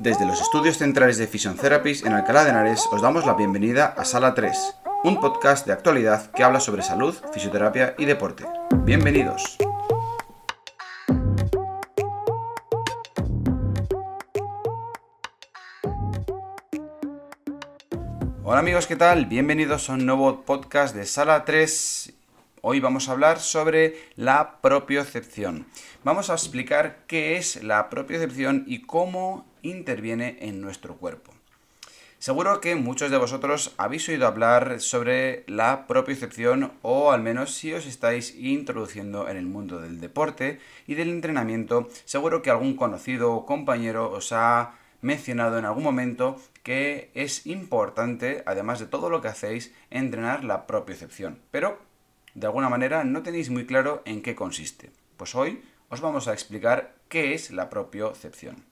Desde los estudios centrales de Fission Therapies en Alcalá de Henares os damos la bienvenida a Sala 3, un podcast de actualidad que habla sobre salud, fisioterapia y deporte. Bienvenidos. Hola amigos, ¿qué tal? Bienvenidos a un nuevo podcast de Sala 3 Hoy vamos a hablar sobre la propiocepción. Vamos a explicar qué es la propiocepción y cómo interviene en nuestro cuerpo. Seguro que muchos de vosotros habéis oído hablar sobre la propiocepción o al menos si os estáis introduciendo en el mundo del deporte y del entrenamiento, seguro que algún conocido o compañero os ha mencionado en algún momento que es importante, además de todo lo que hacéis, entrenar la propiocepción. Pero de alguna manera no tenéis muy claro en qué consiste. Pues hoy os vamos a explicar qué es la propiocepción.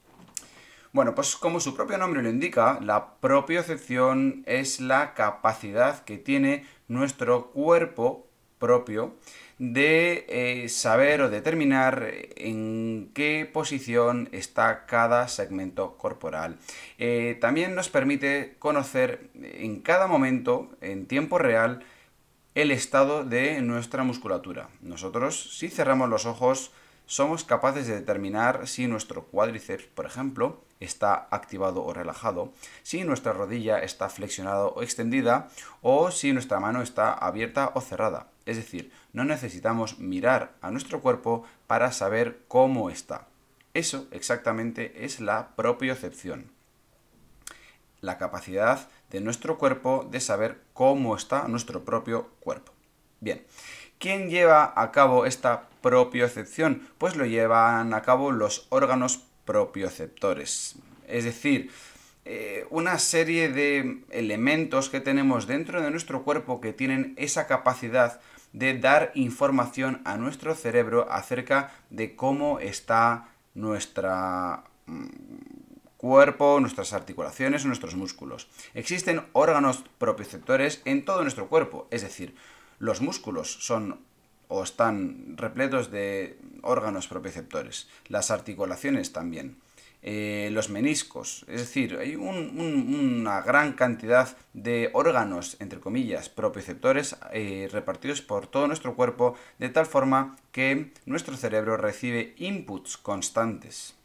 Bueno, pues como su propio nombre lo indica, la propiocepción es la capacidad que tiene nuestro cuerpo propio de eh, saber o determinar en qué posición está cada segmento corporal. Eh, también nos permite conocer en cada momento, en tiempo real, el estado de nuestra musculatura. Nosotros, si cerramos los ojos, somos capaces de determinar si nuestro cuádriceps, por ejemplo, está activado o relajado, si nuestra rodilla está flexionada o extendida, o si nuestra mano está abierta o cerrada. Es decir, no necesitamos mirar a nuestro cuerpo para saber cómo está. Eso exactamente es la propiocepción. La capacidad de nuestro cuerpo de saber cómo está nuestro propio cuerpo. Bien, ¿quién lleva a cabo esta propiocepción? Pues lo llevan a cabo los órganos propioceptores. Es decir, eh, una serie de elementos que tenemos dentro de nuestro cuerpo que tienen esa capacidad de dar información a nuestro cerebro acerca de cómo está nuestra mm, cuerpo, nuestras articulaciones nuestros músculos. Existen órganos propioceptores en todo nuestro cuerpo, es decir, los músculos son o están repletos de órganos propioceptores, las articulaciones también. Eh, los meniscos, es decir, hay una gran cantidad de órganos, entre comillas, propioceptores eh, repartidos por todo nuestro cuerpo, de tal forma que nuestro cerebro recibe inputs constantes.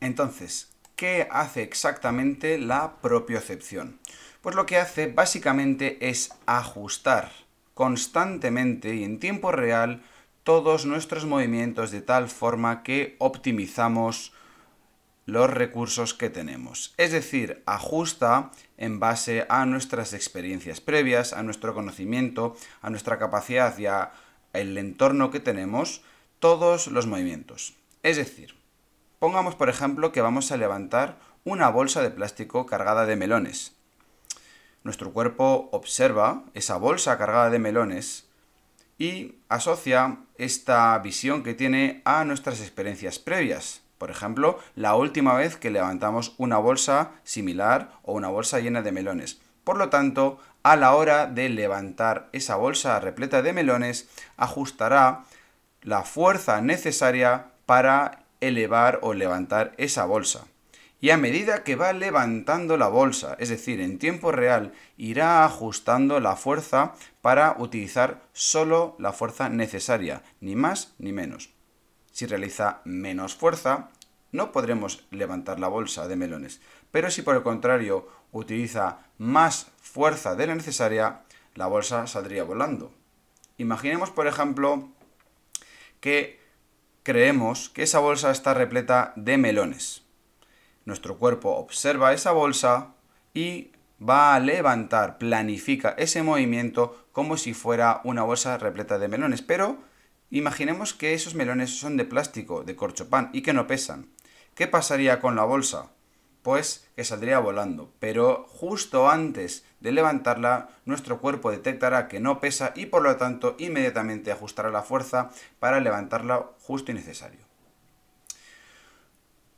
Entonces, ¿qué hace exactamente la propiocepción? Pues lo que hace básicamente es ajustar constantemente y en tiempo real todos nuestros movimientos de tal forma que optimizamos los recursos que tenemos. Es decir, ajusta en base a nuestras experiencias previas, a nuestro conocimiento, a nuestra capacidad y al entorno que tenemos, todos los movimientos. Es decir, Pongamos, por ejemplo, que vamos a levantar una bolsa de plástico cargada de melones. Nuestro cuerpo observa esa bolsa cargada de melones y asocia esta visión que tiene a nuestras experiencias previas. Por ejemplo, la última vez que levantamos una bolsa similar o una bolsa llena de melones. Por lo tanto, a la hora de levantar esa bolsa repleta de melones, ajustará la fuerza necesaria para elevar o levantar esa bolsa. Y a medida que va levantando la bolsa, es decir, en tiempo real, irá ajustando la fuerza para utilizar solo la fuerza necesaria, ni más ni menos. Si realiza menos fuerza, no podremos levantar la bolsa de melones. Pero si por el contrario utiliza más fuerza de la necesaria, la bolsa saldría volando. Imaginemos, por ejemplo, que creemos que esa bolsa está repleta de melones. Nuestro cuerpo observa esa bolsa y va a levantar, planifica ese movimiento como si fuera una bolsa repleta de melones. Pero imaginemos que esos melones son de plástico, de corchopán y que no pesan. ¿Qué pasaría con la bolsa? Pues que saldría volando. Pero justo antes de levantarla, nuestro cuerpo detectará que no pesa y por lo tanto inmediatamente ajustará la fuerza para levantarla justo y necesario.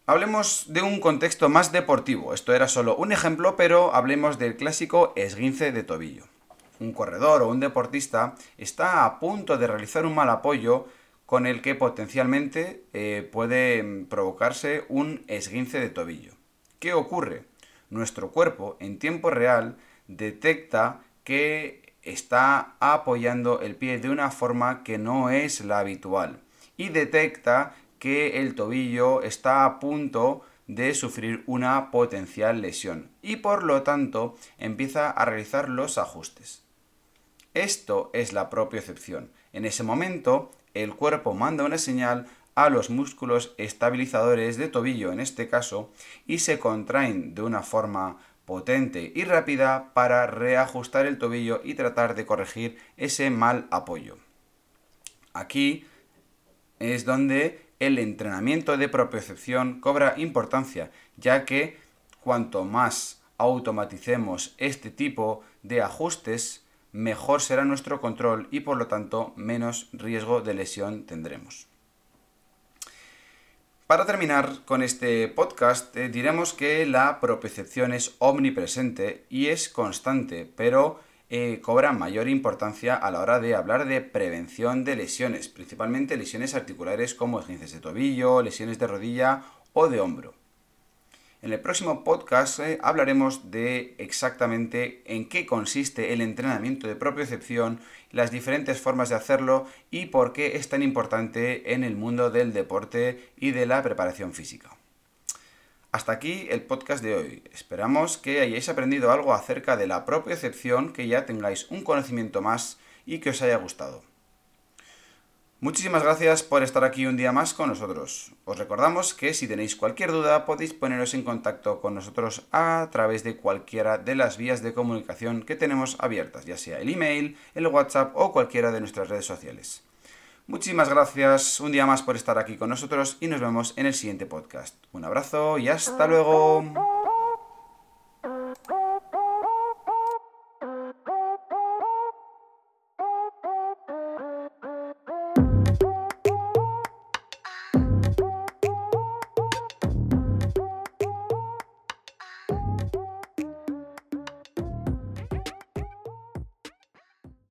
Hablemos de un contexto más deportivo. Esto era solo un ejemplo, pero hablemos del clásico esguince de tobillo. Un corredor o un deportista está a punto de realizar un mal apoyo con el que potencialmente eh, puede mm, provocarse un esguince de tobillo. ¿Qué ocurre? Nuestro cuerpo en tiempo real detecta que está apoyando el pie de una forma que no es la habitual y detecta que el tobillo está a punto de sufrir una potencial lesión y por lo tanto empieza a realizar los ajustes. Esto es la propiocepción. En ese momento el cuerpo manda una señal a los músculos estabilizadores de tobillo en este caso y se contraen de una forma potente y rápida para reajustar el tobillo y tratar de corregir ese mal apoyo. Aquí es donde el entrenamiento de propiocepción cobra importancia, ya que cuanto más automaticemos este tipo de ajustes, mejor será nuestro control y por lo tanto menos riesgo de lesión tendremos. Para terminar con este podcast, eh, diremos que la propiocepción es omnipresente y es constante, pero eh, cobra mayor importancia a la hora de hablar de prevención de lesiones, principalmente lesiones articulares como esguinces de tobillo, lesiones de rodilla o de hombro. En el próximo podcast eh, hablaremos de exactamente en qué consiste el entrenamiento de propiocepción, las diferentes formas de hacerlo y por qué es tan importante en el mundo del deporte y de la preparación física. Hasta aquí el podcast de hoy. Esperamos que hayáis aprendido algo acerca de la propiocepción, que ya tengáis un conocimiento más y que os haya gustado. Muchísimas gracias por estar aquí un día más con nosotros. Os recordamos que si tenéis cualquier duda podéis poneros en contacto con nosotros a través de cualquiera de las vías de comunicación que tenemos abiertas, ya sea el email, el WhatsApp o cualquiera de nuestras redes sociales. Muchísimas gracias un día más por estar aquí con nosotros y nos vemos en el siguiente podcast. Un abrazo y hasta luego.